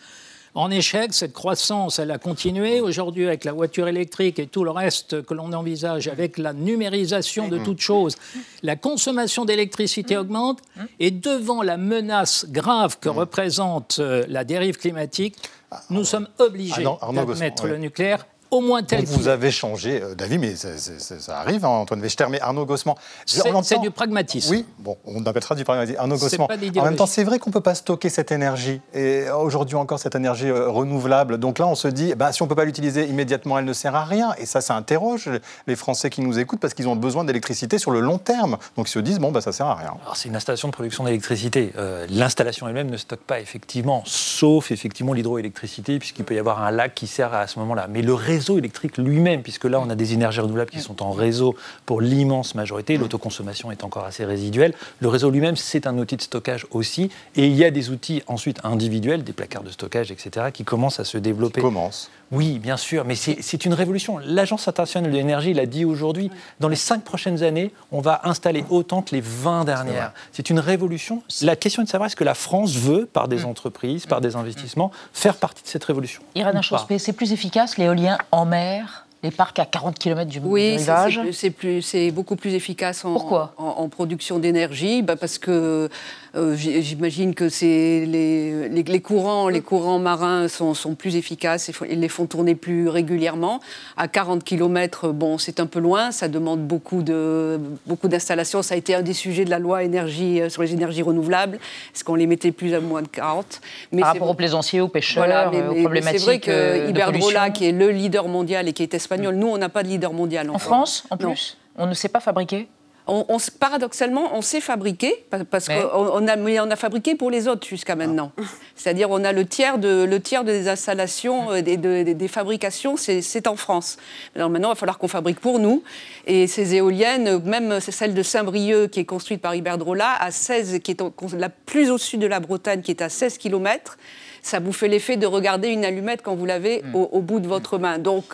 en échec. Cette croissance, elle a continué. Aujourd'hui, avec la voiture électrique et tout le reste que l'on envisage, avec la numérisation de toutes choses, la consommation d'électricité augmente. Et devant la menace grave que représente euh, la dérive climatique, nous sommes obligés d'admettre le nucléaire au moins tel Vous avez changé euh, d'avis, mais ça arrive, hein, Antoine Wechter. Mais Arnaud Gossement. C'est du pragmatisme. Oui, bon, on appellera du pragmatisme. Arnaud Gossement. En même temps, c'est vrai qu'on ne peut pas stocker cette énergie. Et aujourd'hui encore, cette énergie euh, renouvelable. Donc là, on se dit, bah, si on ne peut pas l'utiliser immédiatement, elle ne sert à rien. Et ça, ça interroge les Français qui nous écoutent parce qu'ils ont besoin d'électricité sur le long terme. Donc ils se disent, bon, bah, ça sert à rien. Alors, c'est une installation de production d'électricité. Euh, l'installation elle-même ne stocke pas, effectivement, sauf effectivement l'hydroélectricité, puisqu'il peut y avoir un lac qui sert à ce moment-là. Mais le réseau électrique lui-même, puisque là, on a des énergies renouvelables qui sont en réseau pour l'immense majorité, l'autoconsommation est encore assez résiduelle. Le réseau lui-même, c'est un outil de stockage aussi. Et il y a des outils ensuite individuels, des placards de stockage, etc., qui commencent à se développer. Commence. Oui, bien sûr, mais c'est une révolution. L'Agence internationale de l'énergie l'a dit aujourd'hui. Dans les cinq prochaines années, on va installer autant que les 20 dernières. C'est une révolution. La question est de savoir est-ce que la France veut, par des mm. entreprises, par des investissements, faire partie de cette révolution. Irène Chospé, c'est plus efficace l'éolien en mer les parcs à 40 km du, oui, rivage Oui, c'est beaucoup plus efficace en, Pourquoi en, production d'énergie? Bah parce que euh, j'imagine que les, les, les, courants, les courants marins sont, sont plus efficaces, ils les font tourner plus régulièrement. À 40 km, bon, c'est un peu loin, ça demande beaucoup d'installations. Beaucoup ça a été un des sujets de la loi énergie, euh, sur les énergies renouvelables. Est-ce qu'on les mettait plus à moins de 40 mais Par rapport aux plaisanciers, aux pêcheurs, voilà, mais, aux problématiques C'est vrai que Iberdrola, qui est le leader mondial et qui est espagnol, nous, on n'a pas de leader mondial. En, France, en plus? On ne sait pas fabriquer? On, paradoxalement, on sait fabriquer, parce qu'on a, on a fabriqué pour les autres jusqu'à maintenant. [laughs] C'est-à-dire, on a le tiers, de, le tiers des installations, euh, des, fabrications, c'est en France. Alors maintenant, il va falloir qu'on fabrique pour nous. Et ces éoliennes, même celle de Saint-Brieuc, qui est construite par Iberdrola, à 16, qui est la plus au sud de la Bretagne, qui est à 16 km, ça vous fait l'effet de regarder une allumette quand vous l'avez mm. au, bout de votre main. Donc,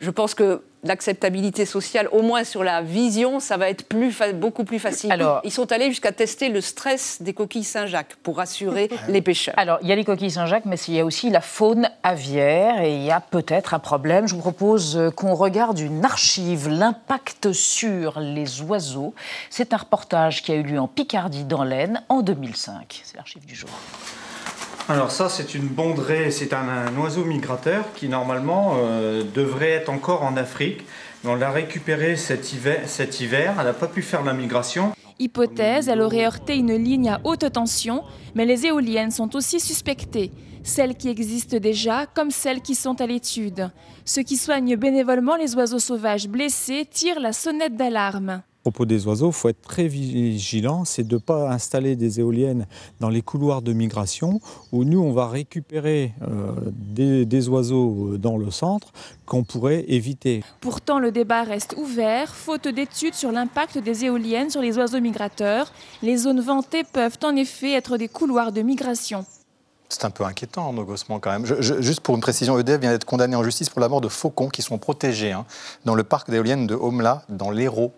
je pense que l'acceptabilité sociale, au moins sur la vision, ça va être plus beaucoup plus facile. Alors, Ils sont allés jusqu'à tester le stress des coquilles Saint-Jacques pour rassurer les pêcheurs. Alors, il y a les coquilles Saint-Jacques, mais il y a aussi la faune aviaire et il y a peut-être un problème. Je vous propose euh, qu'on regarde une archive, l'impact sur les oiseaux. C'est un reportage qui a eu lieu en Picardie, dans l'Aisne, en 2005. C'est l'archive du jour. Alors ça, c'est une bondrée, c'est un, oiseau migrateur qui normalement euh, devrait être encore en Afrique. on l'a récupéré cet hiver, cet hiver elle n'a pas pu faire la migration. Hypothèse, elle aurait heurté une ligne à haute tension, mais les éoliennes sont aussi suspectées, celles qui existent déjà comme celles qui sont à l'étude. Ceux qui soignent bénévolement les oiseaux sauvages blessés tirent la sonnette d'alarme propos des oiseaux, il faut être très vigilant, c'est de ne pas installer des éoliennes dans les couloirs de migration où nous, on va récupérer euh, des, oiseaux dans le centre qu'on pourrait éviter. Pourtant, le débat reste ouvert, faute d'études sur l'impact des éoliennes sur les oiseaux migrateurs. Les zones vantées peuvent en effet être des couloirs de migration. C'est un peu inquiétant, nos gossements, quand même. juste pour une précision, EDF vient d'être condamné en justice pour la mort de faucons qui sont protégés hein, dans le parc d'éoliennes de Homla, dans l'Hérault.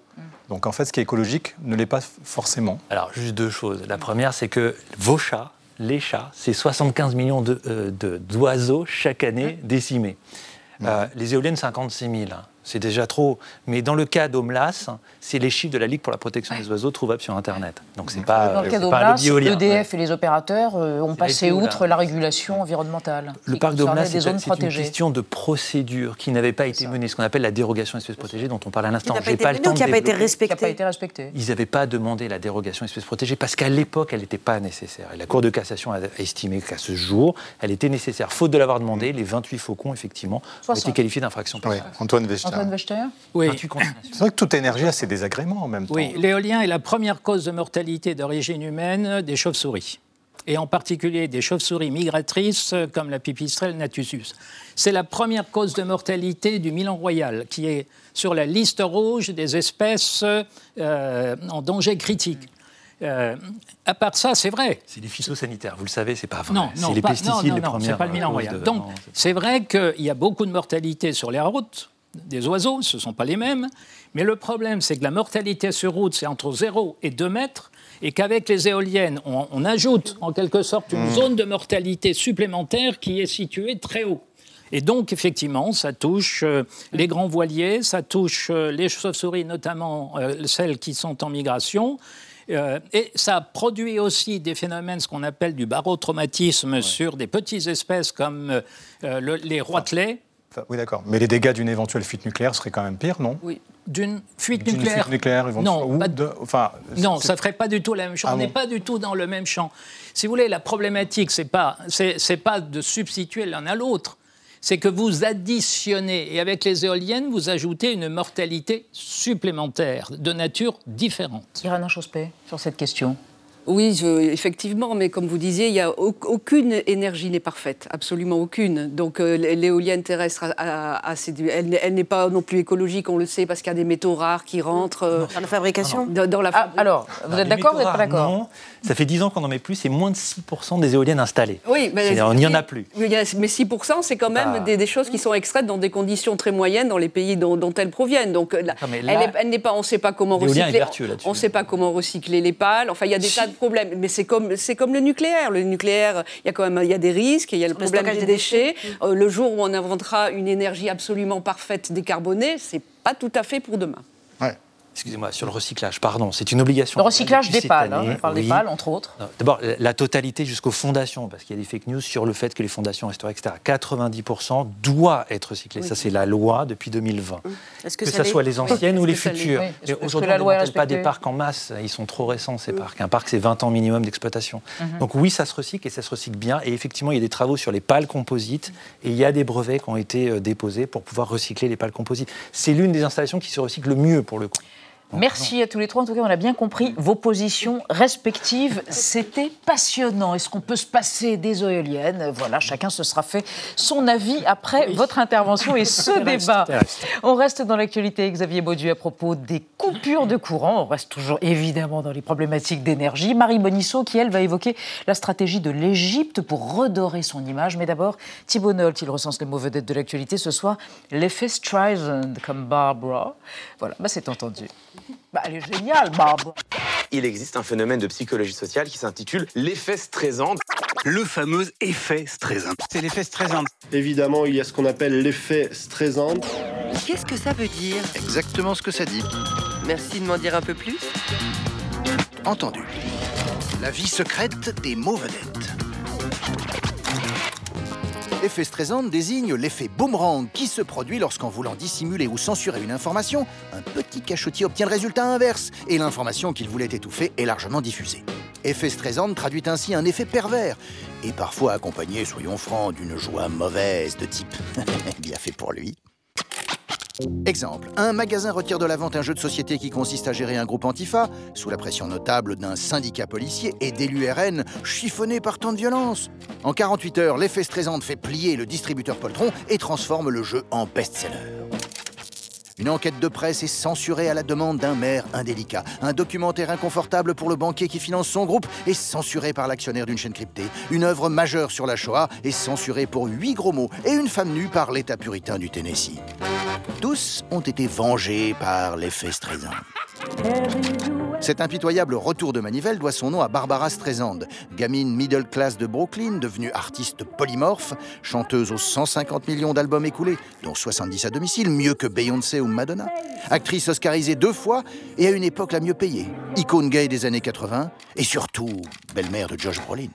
Donc en fait, ce qui est écologique ne l'est pas forcément. Alors juste deux choses. La première, c'est que vos chats, les chats, c'est 75 millions euh, d'oiseaux de, chaque année décimés. Euh, les éoliennes, 56 000 c'est déjà trop. Mais dans le cas d'Omlas, c'est les chiffres de la Ligue pour la protection des oiseaux trouvables sur Internet. Donc c'est pas. Dans le cas d'Omlas, EDF et les opérateurs euh, ont passé outre la régulation environnementale. Le parc d'Omlas, c'est une question de procédure qui n'avait pas été menée, ce qu'on appelle la dérogation espèces protégées, dont on parle à l'instant. Qui n'a pas été respectée. Ils n'avaient pas demandé la dérogation espèces protégées parce qu'à l'époque, elle n'était pas nécessaire. Et la Cour de cassation a estimé qu'à ce jour, elle était nécessaire. Faute de l'avoir demandé, les 28 faucons, effectivement, ont été qualifiés d'infraction. Antoine Oui. C'est vrai que toute énergie a ses désagréments en même temps. Oui, l'éolien est la première cause de mortalité d'origine humaine des chauves-souris et en particulier des chauves-souris migratrices comme la pipistrelle natussus. C'est la première cause de mortalité du Milan royal, qui est sur la liste rouge des espèces euh, en danger critique. Euh, à part ça, c'est vrai. C'est des phytosanitaires, vous le savez, c'est pas vrai. Non, non, c'est les pesticides, non, non, les premières. C'est pas le Milan royal. Donc, c'est vrai qu'il y a beaucoup de mortalité sur les routes des oiseaux, ce ne sont pas les mêmes. Mais le problème, c'est que la mortalité sur route, c'est entre 0 et 2 mètres, et qu'avec les éoliennes, on, ajoute en quelque sorte une mmh. zone de mortalité supplémentaire qui est située très haut. Et donc, effectivement, ça touche euh, les grands voiliers, ça touche euh, les chauves-souris, notamment euh, celles qui sont en migration. et ça produit aussi des phénomènes, ce qu'on appelle du barotraumatisme sur des petites espèces comme les roitelets oui, d'accord. Mais les dégâts d'une éventuelle fuite nucléaire seraient quand même pires, non? Oui. D'une fuite D'une nucléaire fuite nucléaire éventuelle Non, ou pas de- enfin, Non, ça ne ferait pas du tout la même chose. Ah on n'est bon pas du tout dans le même champ. Si vous voulez, la problématique, c'est pas, c'est, c'est pas de substituer l'un à l'autre. C'est que vous additionnez, et avec les éoliennes, vous ajoutez une mortalité supplémentaire de nature différente. Irana Chospé, sur cette question. Oui, je- effectivement, mais comme vous disiez, il y a au- aucune énergie n'est parfaite, absolument aucune. Donc euh, l'éolienne terrestre, a- a- a ses- elle, n'est- elle n'est pas non plus écologique, on le sait, parce qu'il y a des métaux rares qui rentrent. euh, Dans la fabrication dans, dans la Ah, alors, vous êtes d'accord ou vous n'êtes pas d'accord Non, ça fait 10 ans qu'on n'en met plus, c'est moins de 6% des éoliennes installées. Oui, mais on n'y en a plus. Mais 6%, c'est quand même Ah. des, des choses qui sont extraites dans des conditions très moyennes dans les pays dont, dont elles proviennent. Donc, là, là- elle n'est pas, on ne sait pas comment L'éolien est recycler. vertueux là-dessus. on ne sait pas comment recycler les pales. Enfin, il y a des tas de problèmes. Mais c'est comme, c'est comme le nucléaire. Le nucléaire, il y a quand même, il y a des risques. Il y a le Le problème des déchets. Euh, le jour où on inventera une énergie absolument parfaite décarbonée, c'est pas tout à fait pour demain. Excusez-moi, sur le recyclage, pardon, c'est une obligation. Le recyclage des pales, hein, on parle des oui. pales, entre autres. D'abord, la- totalité jusqu'aux fondations, parce qu'il y a des fake news sur le fait que les fondations resteraient, etc. 90% doit être recyclé. Oui. Ça, c'est la loi depuis 2020. Est-ce Que, que ça soit les Oui. anciennes ou les futures. Aujourd'hui, on ne pas des parcs en masse. Ils sont trop récents, ces parcs. Un parc, c'est 20 ans minimum d'exploitation. Mhm. Donc oui, ça se recycle et ça se recycle bien. Et effectivement, il y a des travaux sur les pales composites et il y a des brevets qui ont été euh, déposés pour pouvoir recycler les pales composites. C'est l'une des installations qui se recycle le mieux pour le coup. Merci à tous les trois. En tout cas, on a bien compris vos positions respectives. C'était passionnant. Est-ce qu'on peut se passer des éoliennes? Voilà, chacun se sera fait son avis après votre intervention et ce débat. On reste dans l'actualité, Xavier Baudu, à propos des coupures de courant. On reste toujours évidemment dans les problématiques d'énergie. Marie Bonisseau, qui elle va évoquer la stratégie de l'Égypte pour redorer son image. Mais d'abord, Thibault Nolt, il recense les mots vedettes de l'actualité ce soir. L'effet Streisand, comme Barbara. Voilà, bah c'est entendu. Bah, elle est géniale, Barbara. Il existe un phénomène de psychologie sociale qui s'intitule l'effet stressant. Le fameux effet stressant. C'est l'effet stressant. Évidemment, il y a ce qu'on appelle l'effet stressant. Qu'est-ce que ça veut dire? Exactement ce que ça dit. Merci de m'en dire un peu plus. Entendu. La vie secrète des mots vedettes. Effet stressant désigne l'effet boomerang qui se produit lorsqu'en voulant dissimuler ou censurer une information, un petit cachotier obtient le résultat inverse et l'information qu'il voulait étouffer est largement diffusée. Effet stressant traduit ainsi un effet pervers et parfois accompagné, soyons francs, d'une joie mauvaise de type [laughs] bien fait pour lui. Exemple, un magasin retire de la vente un jeu de société qui consiste à gérer un groupe antifa, sous la pression notable d'un syndicat policier et d'élus RN chiffonnés par tant de violence. En 48 heures, l'effet stressant fait plier le distributeur Poltron et transforme le jeu en best-seller. Une enquête de presse est censurée à la demande d'un maire indélicat. Un documentaire inconfortable pour le banquier qui finance son groupe est censuré par l'actionnaire d'une chaîne cryptée. Une œuvre majeure sur la Shoah est censurée pour huit gros mots et une femme nue par l'État puritain du Tennessee. Tous ont été vengés par l'effet Streisand. Cet impitoyable retour de manivelle doit son nom à Barbara Streisand, gamine middle class de Brooklyn, devenue artiste polymorphe, chanteuse aux 150 millions d'albums écoulés, dont 70 à domicile, mieux que Beyoncé ou Madonna. Actrice oscarisée deux fois et à une époque la mieux payée. Icône gay des années 80 et surtout belle-mère de Josh Brolin.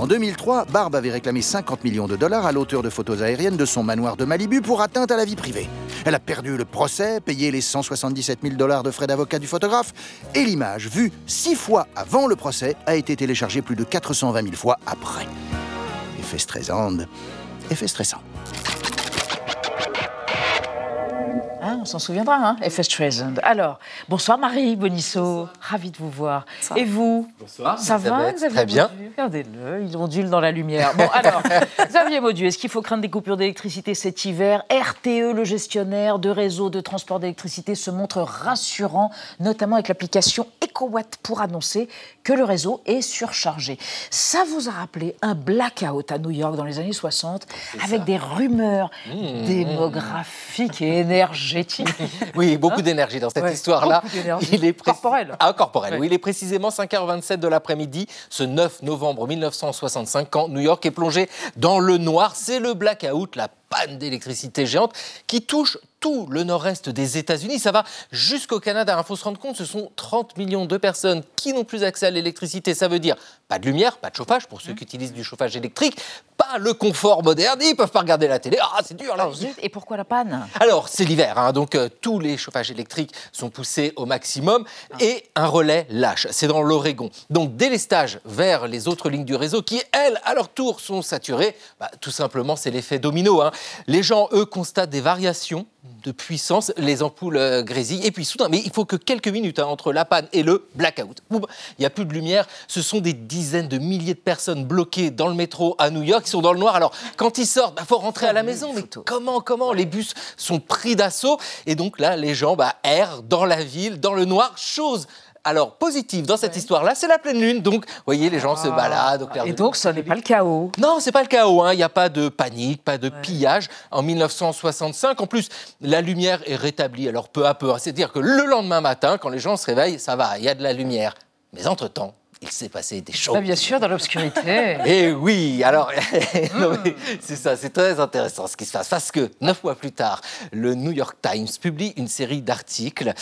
En 2003, Barb avait réclamé 50 millions de dollars à l'auteur de photos aériennes de son manoir de Malibu pour atteinte à la vie privée. Elle a perdu le procès, payé les 177 000 dollars de frais d'avocat du photographe, et l'image, vue six fois avant le procès, a été téléchargée plus de 420 000 fois après. Effet stressant, effet stressant. Hein, on s'en souviendra, hein, F.S. Streisand. Alors, bonsoir Marie Bonisseau, ravie de vous voir. Et vous? Bonsoir, Ça va. Xavier Très bien. Maudu? Regardez-le, il ondule dans la lumière. Bon, alors, [laughs] Xavier Maudu, est-ce qu'il faut craindre des coupures d'électricité cet hiver? RTE, le gestionnaire de réseau de transport d'électricité, se montre rassurant, notamment avec l'application EcoWatt pour annoncer que le réseau est surchargé. Ça vous a rappelé un blackout à New York dans les années 60, avec des rumeurs Mmh. démographiques et énergétiques. [laughs] Oui, beaucoup Hein d'énergie dans cette Ouais, histoire-là. Il est pré- Corporelle. Ah, corporelle, Ouais. oui. Il est précisément 5h27 de l'après-midi, ce 9 novembre 1965, quand New York est plongé dans le noir. C'est le blackout, la panne d'électricité géante, qui touche tout le nord-est des États-Unis. Ça va jusqu'au Canada. Il faut se rendre compte, ce sont 30 millions de personnes qui n'ont plus accès à l'électricité. Ça veut dire pas de lumière, pas de chauffage pour ceux qui utilisent du chauffage électrique, pas le confort moderne, ils peuvent pas regarder la télé. Ah, c'est dur là. Et pourquoi la panne? Alors, c'est l'hiver, hein, donc euh, tous les chauffages électriques sont poussés au maximum et un relais lâche. C'est dans l'Oregon. Donc, délestage vers les autres lignes du réseau qui, elles, à leur tour, sont saturées. Bah, tout simplement, c'est l'effet domino. hein. Les gens, eux, constatent des variations de puissance, les ampoules euh, grésillent, et puis soudain, mais il faut que quelques minutes hein, entre la panne et le blackout. Il n'y a plus de lumière. Ce sont des dizaines de milliers de personnes bloquées dans le métro à New York, qui sont dans le noir. Alors, quand ils sortent, il faut rentrer à la maison. Mais comment, comment Les bus sont pris d'assaut, et donc là, les gens bah, errent dans la ville, dans le noir, chose alors, positive dans cette histoire-là, c'est la pleine lune. Donc, vous voyez, les gens se baladent au clair Ah. Et de donc, ça n'est pas le chaos. non, c'est pas le chaos. hein. Il n'y a pas de panique, pas de pillage. En 1965, en plus, la lumière est rétablie. Alors peu à peu. C'est-à-dire que le lendemain matin, quand les gens se réveillent, ça va, il y a de la lumière. Mais entre-temps, il s'est passé des choses. Ah, bien sûr, dans l'obscurité. [laughs] Eh oui, alors, [laughs] mais c'est ça, c'est très intéressant ce qui se passe. Parce que neuf mois plus tard, le New York Times publie une série d'articles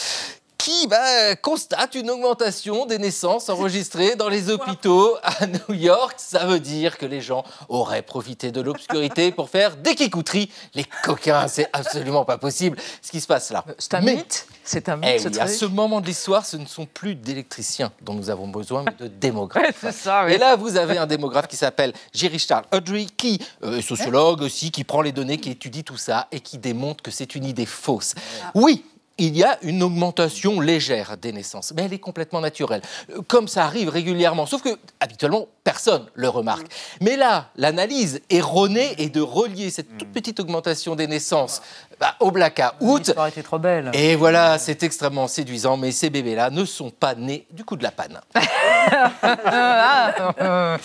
qui bah, constate une augmentation des naissances enregistrées dans les hôpitaux à New York. Ça veut dire que les gens auraient profité de l'obscurité pour faire des kikouteries. Les coquins, c'est absolument pas possible ce qui se passe là. C'est un Mais- mythe. C'est un mythe, eh ce oui, à ce moment de l'histoire, ce ne sont plus d'électriciens dont nous avons besoin, mais de [laughs] démographes. ça, oui. Et là, vous avez un démographe qui s'appelle Jerry Charles Audrey, qui euh, est sociologue aussi, qui prend les données, qui étudie tout ça et qui démontre que c'est une idée fausse. Oui. Il y a une augmentation légère des naissances, mais elle est complètement naturelle, Euh, comme ça arrive régulièrement. Sauf que habituellement, personne le remarque. Mais là, l'analyse erronée est de relier cette toute petite augmentation des naissances bah, au blackout. L'histoire était trop belle. Et voilà, c'est extrêmement séduisant, mais ces bébés-là ne sont pas nés du coup de la panne. [laughs]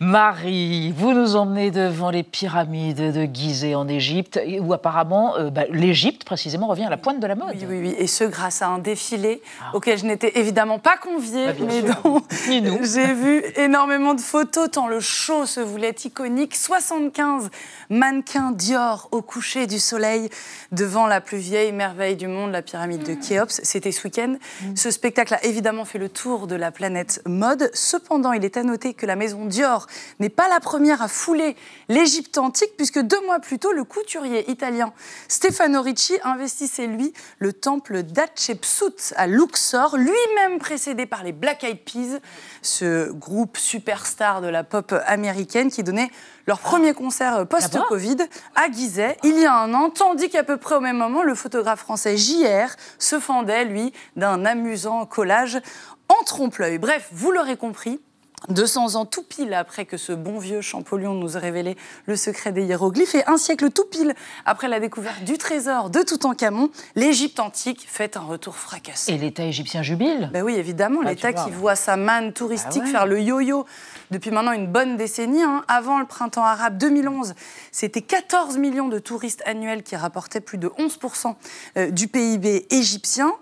Marie, vous nous emmenez devant les pyramides de Gizeh en Égypte, où apparemment euh, bah, l'Égypte précisément revient à la pointe de la mode. Oui, oui, oui. Et ce, grâce à un défilé auquel je n'étais évidemment pas conviée, Ah, bien mais dont [laughs] j'ai vu énormément de photos, tant le show se voulait iconique. 75 mannequins Dior au coucher du soleil devant la plus vieille merveille du monde, la pyramide de Khéops. C'était ce week-end. Ce spectacle a évidemment fait le tour de la planète mode. Cependant, il est à noter que la maison Dior n'est pas la première à fouler l'Égypte antique, puisque deux mois plus tôt, le couturier italien Stefano Ricci investissait, lui, le temple d'Hatshepsut à Luxor, lui-même précédé par les Black Eyed Peas, ce groupe superstar de la pop américaine qui donnait leur premier concert post-Covid à Gizeh il y a un an, tandis qu'à peu près au même moment, le photographe français JR se fendait, lui, d'un amusant collage en trompe-l'œil. Bref, vous l'aurez compris, 200 ans tout pile après que ce bon vieux Champollion nous ait révélé le secret des hiéroglyphes et un siècle tout pile après la découverte du trésor de Toutankhamon, l'Égypte antique fait un retour fracassé. Et l'État égyptien jubile Ben oui, évidemment, Ah, l'État qui voit sa manne touristique Ah ouais. faire le yo-yo depuis maintenant une bonne décennie. hein. Avant le printemps arabe 2011, c'était 14 millions de touristes annuels qui rapportaient plus de 11% euh, du PIB égyptien.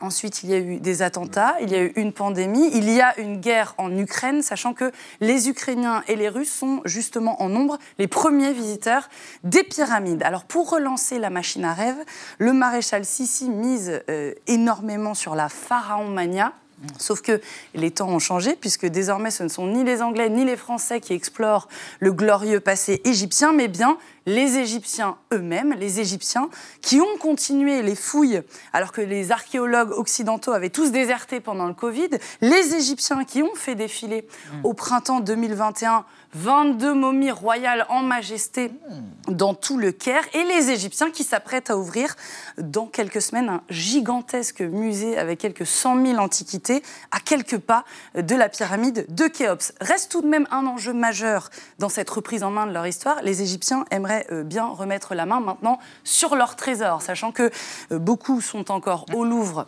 Ensuite, il y a eu des attentats, il y a eu une pandémie, il y a une guerre en Ukraine, sachant que les Ukrainiens et les Russes sont justement en nombre les premiers visiteurs des pyramides. Alors, pour relancer la machine à rêve, le maréchal Sissi mise euh, énormément sur la pharaon mania. Sauf que les temps ont changé, puisque désormais ce ne sont ni les Anglais ni les Français qui explorent le glorieux passé égyptien, mais bien les Égyptiens eux-mêmes, les Égyptiens qui ont continué les fouilles alors que les archéologues occidentaux avaient tous déserté pendant le Covid, les Égyptiens qui ont fait défiler au printemps 2021 22 momies royales en majesté dans tout le Caire et les Égyptiens qui s'apprêtent à ouvrir dans quelques semaines un gigantesque musée avec quelques 100 000 antiquités à quelques pas de la pyramide de Khéops. Reste tout de même un enjeu majeur dans cette reprise en main de leur histoire. Les Égyptiens aimeraient euh, bien remettre la main maintenant sur leurs trésors, sachant que euh, beaucoup sont encore au Louvre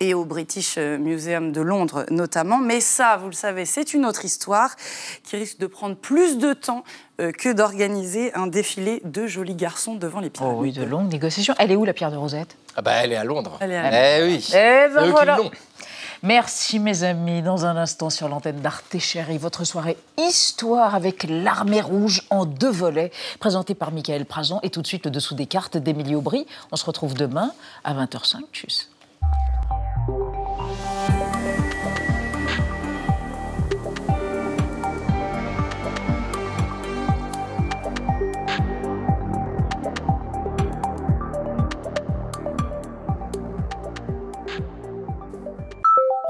et au British Museum de Londres notamment. Mais ça, vous le savez, c'est une autre histoire qui risque de prendre plus de temps euh, que d'organiser un défilé de jolis garçons devant les pyramides. Oh oui, de longues négociations. Elle est où la pierre de Rosette? Ah bah elle est à Londres. Elle est à Eh oui. Eh ben C'est eux qui voilà. Merci mes amis. Dans un instant sur l'antenne d'Arte Chérie, votre soirée Histoire avec l'armée rouge en deux volets, présentée par Michael Prazon et tout de suite le dessous des cartes d'Émilie Aubry. On se retrouve demain à 20h05. Tchuss.